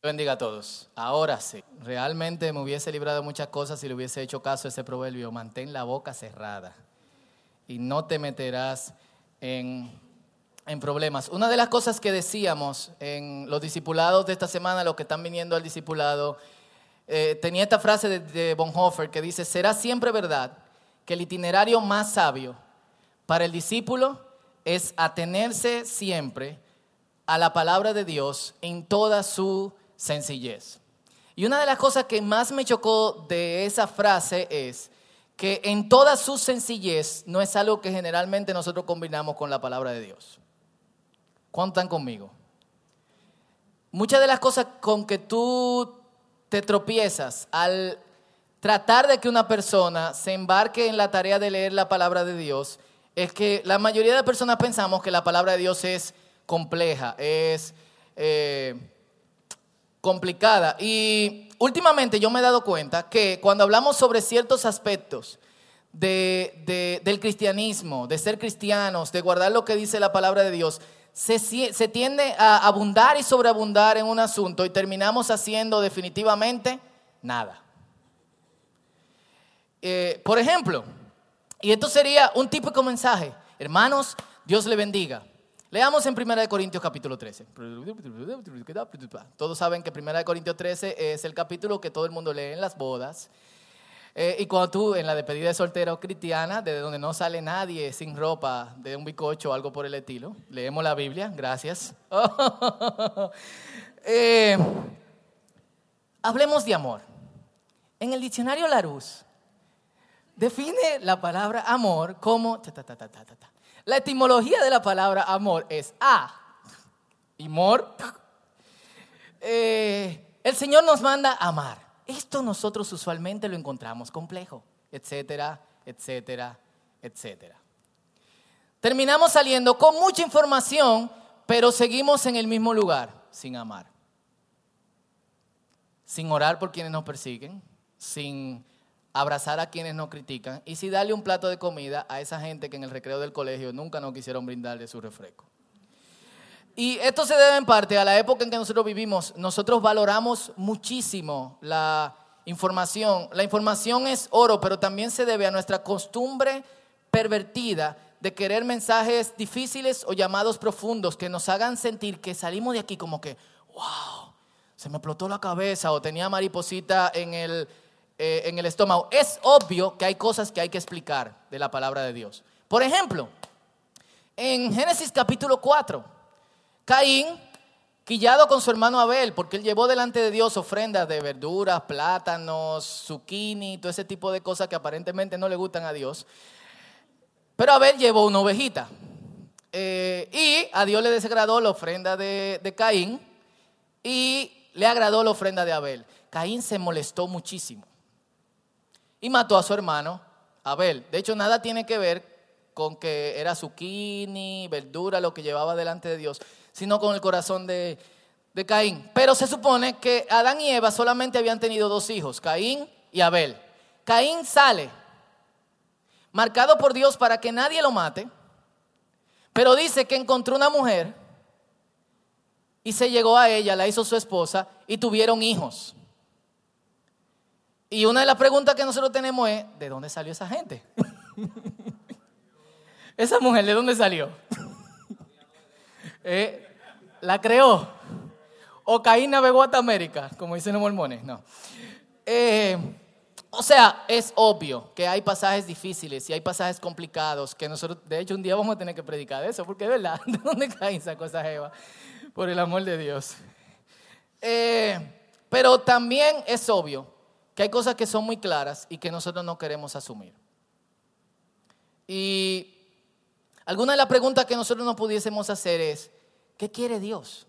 Bendiga a todos. Ahora sí, realmente me hubiese librado muchas cosas si le hubiese hecho caso a ese proverbio. Mantén la boca cerrada y no te meterás en, en problemas. Una de las cosas que decíamos en los discipulados de esta semana, los que están viniendo al discipulado, eh, tenía esta frase de, de Bonhoeffer que dice, será siempre verdad que el itinerario más sabio para el discípulo es atenerse siempre a la palabra de Dios en toda su sencillez. Y una de las cosas que más me chocó de esa frase es que en toda su sencillez no es algo que generalmente nosotros combinamos con la palabra de Dios. ¿Cuánto están conmigo? Muchas de las cosas con que tú te tropiezas al tratar de que una persona se embarque en la tarea de leer la palabra de Dios es que la mayoría de personas pensamos que la palabra de Dios es compleja, es eh, complicada. Y últimamente yo me he dado cuenta que cuando hablamos sobre ciertos aspectos del cristianismo, de ser cristianos, de guardar lo que dice la palabra de Dios, se, se tiende a abundar y sobreabundar en un asunto y terminamos haciendo definitivamente nada. Eh, por ejemplo, y esto sería un típico mensaje, hermanos, Dios le bendiga. Leamos en 1 Corintios capítulo 13. Todos saben que 1 Corintios 13 es el capítulo que todo el mundo lee en las bodas. Eh, y cuando tú en la despedida de soltero cristiana, de donde no sale nadie sin ropa, de un bicocho o algo por el estilo, leemos la Biblia, gracias. Eh, hablemos de amor. En el diccionario Larousse define la palabra amor como... La etimología de la palabra amor es a, y mor. Eh, el Señor nos manda amar. Esto nosotros usualmente lo encontramos complejo, etcétera, etcétera, etcétera. Terminamos saliendo con mucha información, pero seguimos en el mismo lugar, sin amar. Sin orar por quienes nos persiguen, sin abrazar a quienes nos critican y si darle un plato de comida a esa gente que en el recreo del colegio nunca nos quisieron brindarle su refresco. Y esto se debe en parte a la época en que nosotros vivimos. Nosotros valoramos muchísimo la información. La información es oro, pero también se debe a nuestra costumbre pervertida de querer mensajes difíciles o llamados profundos que nos hagan sentir que salimos de aquí como que, wow, se me explotó la cabeza o tenía mariposita en el, eh, en el estómago, es obvio que hay cosas que hay que explicar de la palabra de Dios. Por ejemplo, en Génesis capítulo 4, Caín, quillado con su hermano Abel, porque él llevó delante de Dios ofrendas de verduras, plátanos, zucchini, todo ese tipo de cosas que aparentemente no le gustan a Dios. Pero Abel llevó una ovejita. Eh, y a Dios le desagradó la ofrenda de, de Caín y le agradó la ofrenda de Abel. Caín se molestó muchísimo y mató a su hermano Abel. De hecho, nada tiene que ver con que era zucchini, verdura, lo que llevaba delante de Dios, sino con el corazón de, de Caín. Pero se supone que Adán y Eva solamente habían tenido dos hijos, Caín y Abel. Caín sale, marcado por Dios para que nadie lo mate, pero dice que encontró una mujer y se llegó a ella, la hizo su esposa y tuvieron hijos. Y una de las preguntas que nosotros tenemos es, ¿de dónde salió esa gente? esa mujer, ¿de dónde salió? Eh, ¿La creó? ¿O Caín navegó América, como dicen los mormones? No. Eh, o sea, es obvio que hay pasajes difíciles y hay pasajes complicados que nosotros, de hecho, un día vamos a tener que predicar de eso, porque es verdad, ¿de dónde Caín sacó esa jeva? Por el amor de Dios. Eh, pero también es obvio que hay cosas que son muy claras y que nosotros no queremos asumir. Y alguna de las preguntas que nosotros no pudiésemos hacer es, ¿qué quiere Dios?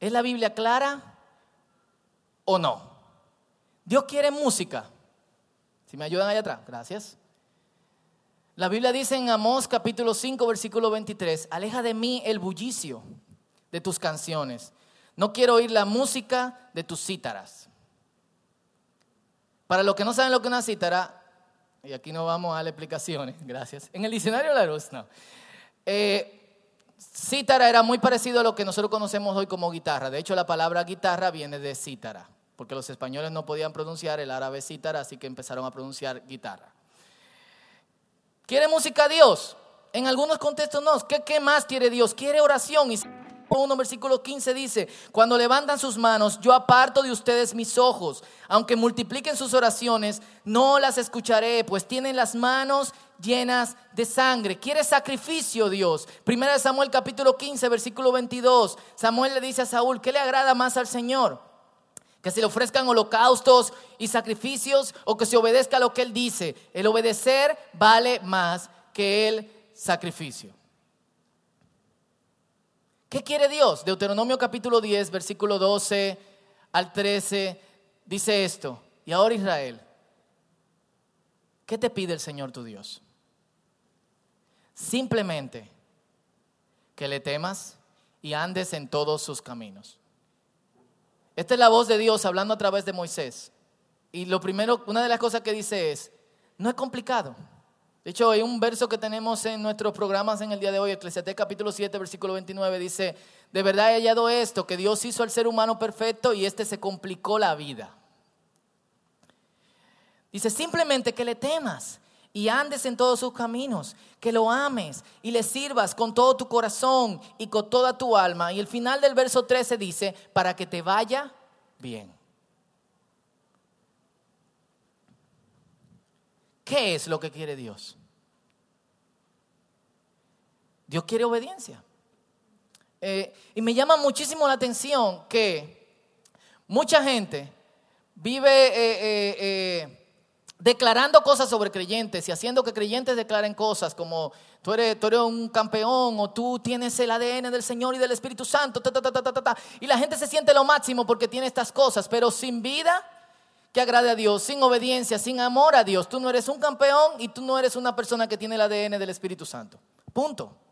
¿Es la Biblia clara o no? Dios quiere música. Si me ayudan allá atrás, gracias. La Biblia dice en Amós capítulo 5, versículo 23, aleja de mí el bullicio de tus canciones no quiero oír la música de tus cítaras. Para los que no saben lo que es una cítara, y aquí no vamos a dar explicaciones, gracias. En el diccionario Larousse, no. Eh, cítara era muy parecido a lo que nosotros conocemos hoy como guitarra. De hecho, la palabra guitarra viene de cítara, porque los españoles no podían pronunciar el árabe cítara, así que empezaron a pronunciar guitarra. ¿Quiere música Dios? En algunos contextos no. ¿Qué, qué más quiere Dios? Quiere oración. Y 1, versículo 15 dice, cuando levantan sus manos, yo aparto de ustedes mis ojos, aunque multipliquen sus oraciones, no las escucharé, pues tienen las manos llenas de sangre. Quiere sacrificio Dios. Primera de Samuel capítulo 15, versículo 22. Samuel le dice a Saúl, ¿qué le agrada más al Señor? Que se le ofrezcan holocaustos y sacrificios o que se obedezca a lo que él dice. El obedecer vale más que el sacrificio. ¿Qué quiere Dios? Deuteronomio capítulo 10, versículo 12 al 13, dice esto. Y ahora Israel, ¿qué te pide el Señor tu Dios? Simplemente que le temas y andes en todos sus caminos. Esta es la voz de Dios hablando a través de Moisés. Y lo primero, una de las cosas que dice es, no es complicado. De hecho, hay un verso que tenemos en nuestros programas en el día de hoy, Eclesiastés capítulo 7, versículo 29, dice, de verdad he hallado esto, que Dios hizo al ser humano perfecto y este se complicó la vida. Dice, simplemente que le temas y andes en todos sus caminos, que lo ames y le sirvas con todo tu corazón y con toda tu alma. Y el final del verso 13 dice, para que te vaya bien. ¿Qué es lo que quiere Dios? Dios quiere obediencia. Eh, y me llama muchísimo la atención que mucha gente vive eh, eh, declarando cosas sobre creyentes y haciendo que creyentes declaren cosas como tú eres, tú eres un campeón o tú tienes el ADN del Señor y del Espíritu Santo. y la gente se siente lo máximo porque tiene estas cosas, pero sin vida que agrade a Dios, sin obediencia, sin amor a Dios. Tú no eres un campeón y tú no eres una persona que tiene el ADN del Espíritu Santo. Punto.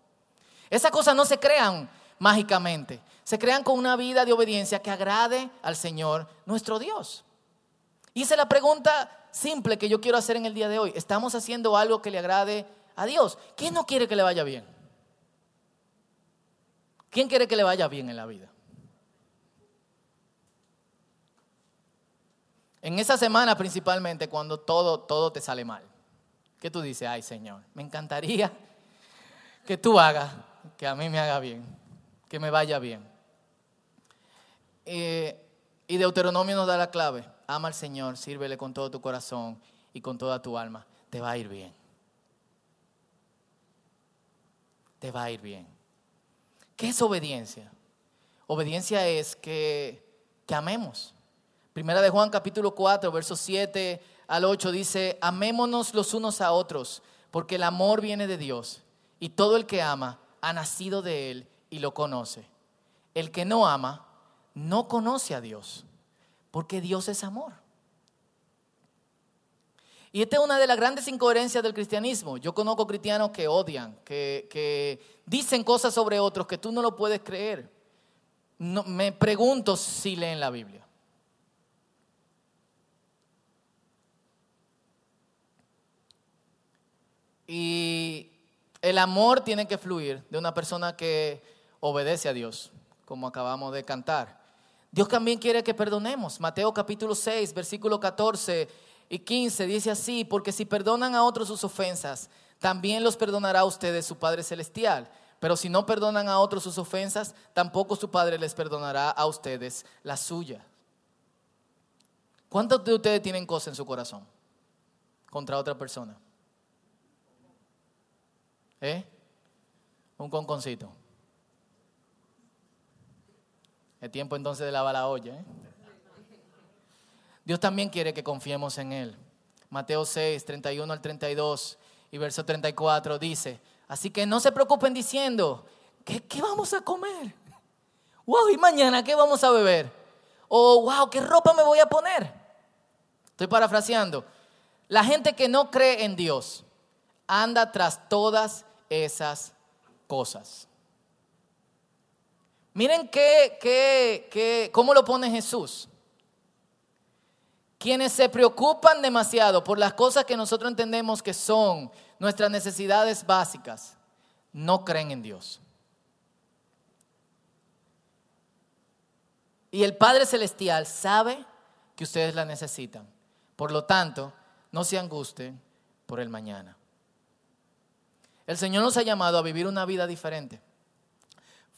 Esas cosas no se crean mágicamente, se crean con una vida de obediencia que agrade al Señor nuestro Dios. Y esa es la pregunta simple que yo quiero hacer en el día de hoy. ¿Estamos haciendo algo que le agrade a Dios? ¿Quién no quiere que le vaya bien? ¿Quién quiere que le vaya bien en la vida? En esa semana principalmente cuando todo, todo te sale mal. ¿Qué tú dices? Ay Señor, me encantaría que tú hagas, que a mí me haga bien, que me vaya bien. Eh, y Deuteronomio nos da la clave. Ama al Señor, sírvele con todo tu corazón y con toda tu alma. Te va a ir bien. Te va a ir bien. ¿Qué es obediencia? Obediencia es que, amemos Primera de Juan capítulo 4, versos 7 al 8 dice, amémonos los unos a otros, porque el amor viene de Dios, y todo el que ama ha nacido de Él y lo conoce. El que no ama no conoce a Dios, porque Dios es amor. Y esta es una de las grandes incoherencias del cristianismo. Yo conozco cristianos que odian, que, dicen cosas sobre otros que tú no lo puedes creer. No, me pregunto si leen la Biblia. Y el amor tiene que fluir de una persona que obedece a Dios, como acabamos de cantar. Dios también quiere que perdonemos. Mateo capítulo 6, versículo 14 y 15 dice así, porque si perdonan a otros sus ofensas, también los perdonará a ustedes su Padre Celestial. Pero si no perdonan a otros sus ofensas, tampoco su Padre les perdonará a ustedes la suya. ¿Cuántos de ustedes tienen cosas en su corazón contra otra persona? ¿Eh? Un conconcito. Es tiempo entonces de lavar la olla. ¿eh? Dios también quiere que confiemos en Él. Mateo 6, 31 al 32 y verso 34 dice, así que no se preocupen diciendo, ¿qué, qué vamos a comer? Wow, ¿y mañana qué vamos a beber? O wow, ¿qué ropa me voy a poner? Estoy parafraseando. La gente que no cree en Dios anda tras todas esas cosas. Miren qué, qué, qué, cómo lo pone Jesús. Quienes se preocupan demasiado por las cosas que nosotros entendemos que son nuestras necesidades básicas, no creen en Dios. Y el Padre Celestial sabe que ustedes la necesitan. Por lo tanto, no se angusten por el mañana. El Señor nos ha llamado a vivir una vida diferente.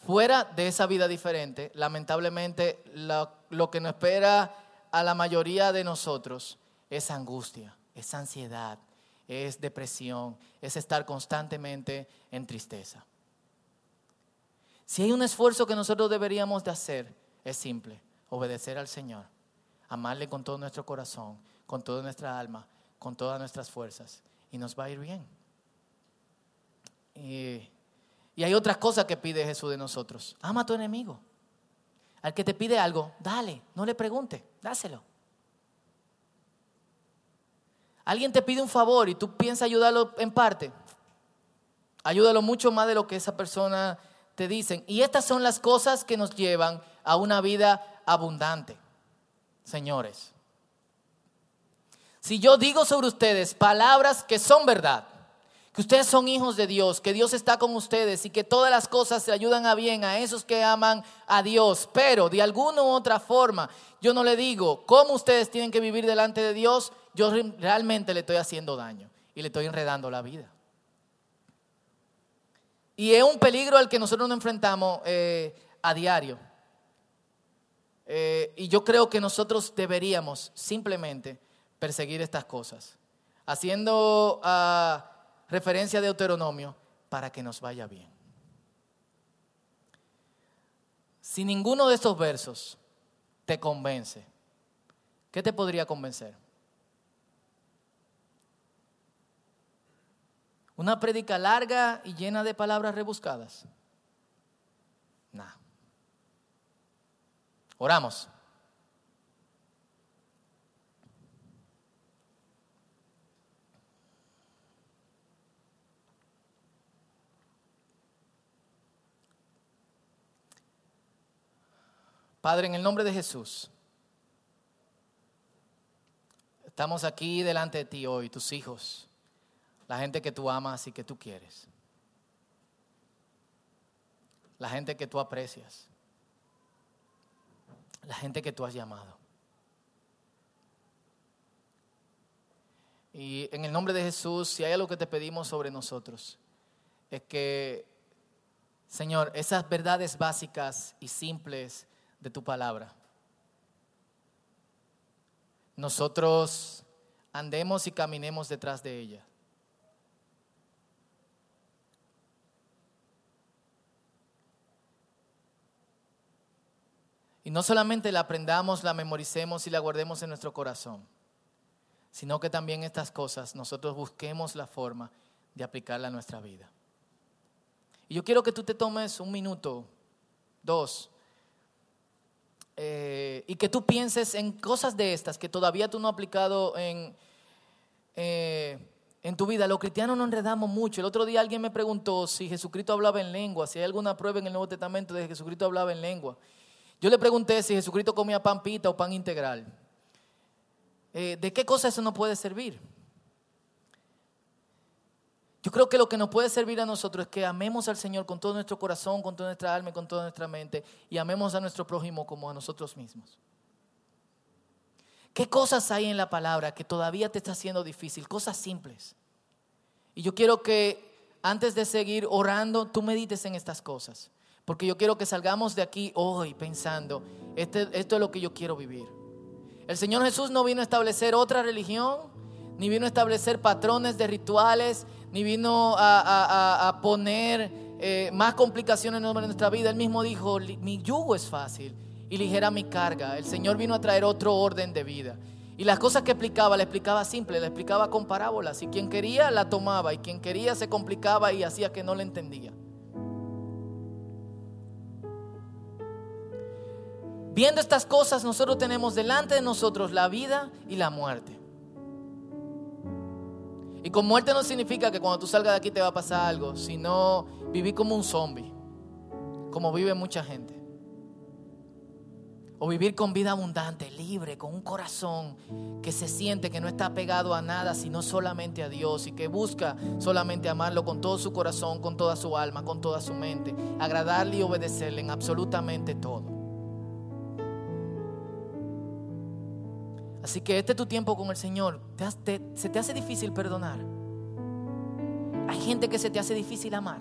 Fuera de esa vida diferente, lamentablemente lo, que nos espera a la mayoría de nosotros es angustia, es ansiedad, es depresión, es estar constantemente en tristeza. Si hay un esfuerzo que nosotros deberíamos de hacer, es simple, obedecer al Señor, amarle con todo nuestro corazón, con toda nuestra alma, con todas nuestras fuerzas, y nos va a ir bien. Y, hay otras cosas que pide Jesús de nosotros. Ama a tu enemigo. Al que te pide algo, dale, no le pregunte, dáselo. Alguien te pide un favor y tú piensas ayudarlo en parte. Ayúdalo mucho más de lo que esa persona te dice. Y estas son las cosas que nos llevan a una vida abundante. Señores, si yo digo sobre ustedes palabras que son verdad, que ustedes son hijos de Dios, que Dios está con ustedes y que todas las cosas se ayudan a bien a esos que aman a Dios, pero de alguna u otra forma yo no le digo cómo ustedes tienen que vivir delante de Dios, yo realmente le estoy haciendo daño y le estoy enredando la vida. Y es un peligro al que nosotros nos enfrentamos eh, a diario. Eh, y yo creo que nosotros deberíamos simplemente perseguir estas cosas, haciendo ah, referencia de Deuteronomio para que nos vaya bien. Si ninguno de estos versos te convence, ¿qué te podría convencer? ¿Una prédica larga y llena de palabras rebuscadas? No. Oramos. Padre, en el nombre de Jesús, estamos aquí delante de ti hoy, tus hijos la gente que tú amas y que tú quieres. La gente que tú aprecias. La gente que tú has llamado. Y en el nombre de Jesús, si hay algo que te pedimos sobre nosotros, es que, Señor, esas verdades básicas y simples de tu palabra, nosotros andemos y caminemos detrás de ellas. Y no solamente la aprendamos, la memoricemos y la guardemos en nuestro corazón, sino que también estas cosas nosotros busquemos la forma de aplicarla a nuestra vida. Y yo quiero que tú te tomes un minuto, dos, eh, y que tú pienses en cosas de estas que todavía tú no has aplicado en, eh, en tu vida. Los cristianos nos enredamos mucho. El otro día alguien me preguntó si Jesucristo hablaba en lengua, si hay alguna prueba en el Nuevo Testamento de que Jesucristo hablaba en lengua. Yo le pregunté si Jesucristo comía pan pita o pan integral. Eh, ¿De qué cosa eso no puede servir? Yo creo que lo que nos puede servir a nosotros es que amemos al Señor con todo nuestro corazón, con toda nuestra alma y con toda nuestra mente y amemos a nuestro prójimo como a nosotros mismos. ¿Qué cosas hay en la palabra que todavía te está haciendo difícil? Cosas simples. Y yo quiero que antes de seguir orando, tú medites en estas cosas. Porque yo quiero que salgamos de aquí hoy pensando, este, esto es lo que yo quiero vivir. El Señor Jesús no vino a establecer otra religión, ni vino a establecer patrones de rituales, ni vino a, poner eh, más complicaciones en nuestra vida. Él mismo dijo, mi yugo es fácil y ligera mi carga. El Señor vino a traer otro orden de vida. Y las cosas que explicaba, le explicaba simple, le explicaba con parábolas. Y quien quería la tomaba y quien quería se complicaba y hacía que no le entendía. Viendo estas cosas, nosotros tenemos delante de nosotros la vida y la muerte. Y con muerte no significa que cuando tú salgas de aquí te va a pasar algo, sino vivir como un zombie, como vive mucha gente. O vivir con vida abundante, libre, con un corazón que se siente que no está pegado a nada, sino solamente a Dios y que busca solamente amarlo con todo su corazón, con toda su alma, con toda su mente, agradarle y obedecerle en absolutamente todo. Así que este es tu tiempo con el Señor. se te hace difícil perdonar. Hay gente que se te hace difícil amar.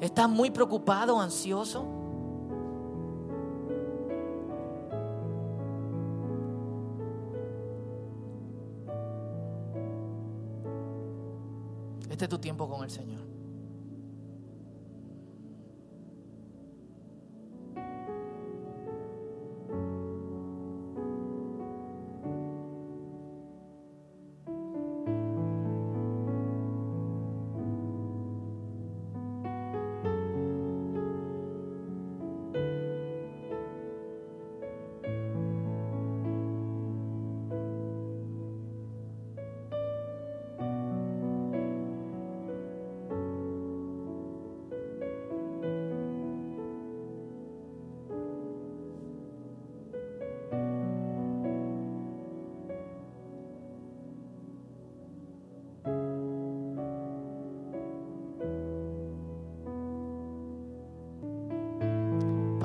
Estás muy preocupado, ansioso. Este es tu tiempo con el Señor.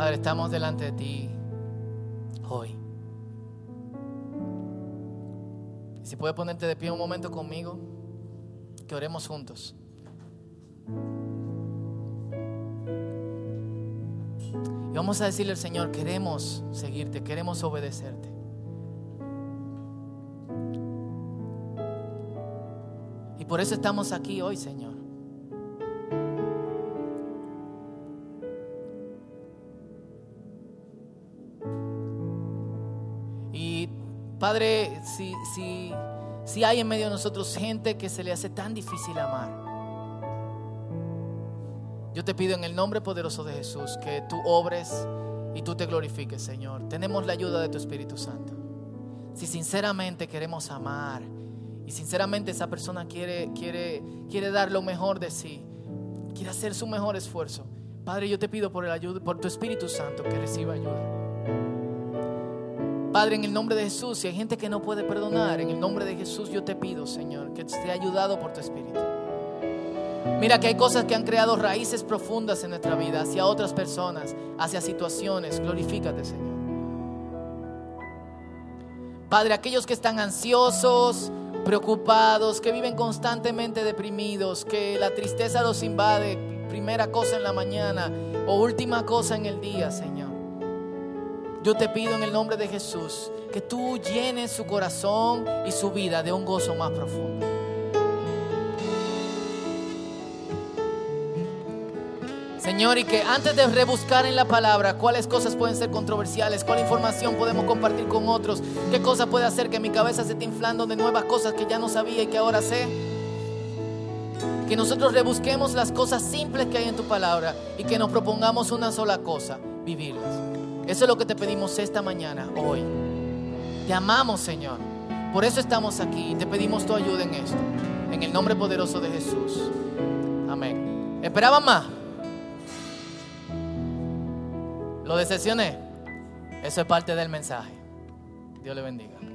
Padre, estamos delante de ti hoy. Si puedes ponerte de pie un momento conmigo, que oremos juntos. Y vamos a decirle al Señor, queremos seguirte, queremos obedecerte. Y por eso estamos aquí hoy, Señor. Padre, si, si, si hay en medio de nosotros gente que se le hace tan difícil amar, yo te pido en el nombre poderoso de Jesús que tú obres y tú te glorifiques, Señor. Tenemos la ayuda de tu Espíritu Santo. Si sinceramente queremos amar y sinceramente esa persona quiere, quiere, quiere dar lo mejor de sí, quiere hacer su mejor esfuerzo, Padre, yo te pido por, el ayuda, por tu Espíritu Santo que reciba ayuda. Padre, en el nombre de Jesús, si hay gente que no puede perdonar, en el nombre de Jesús yo te pido, Señor, que esté ayudado por tu Espíritu. Mira que hay cosas que han creado raíces profundas en nuestra vida, hacia otras personas, hacia situaciones. Glorifícate, Señor. Padre, aquellos que están ansiosos, preocupados, que viven constantemente deprimidos, que la tristeza los invade, primera cosa en la mañana o última cosa en el día, Señor. Yo te pido en el nombre de Jesús que tú llenes su corazón y su vida de un gozo más profundo. Señor, y que antes de rebuscar en la palabra cuáles cosas pueden ser controversiales, cuál información podemos compartir con otros, qué cosa puede hacer que mi cabeza se esté inflando de nuevas cosas que ya no sabía y que ahora sé, que nosotros rebusquemos las cosas simples que hay en tu palabra y que nos propongamos una sola cosa, vivirlas. Eso es lo que te pedimos esta mañana, hoy. Te amamos, Señor. Por eso estamos aquí y te pedimos tu ayuda en esto. En el nombre poderoso de Jesús. Amén. ¿Esperaban más? ¿Lo decepcioné? Eso es parte del mensaje. Dios le bendiga.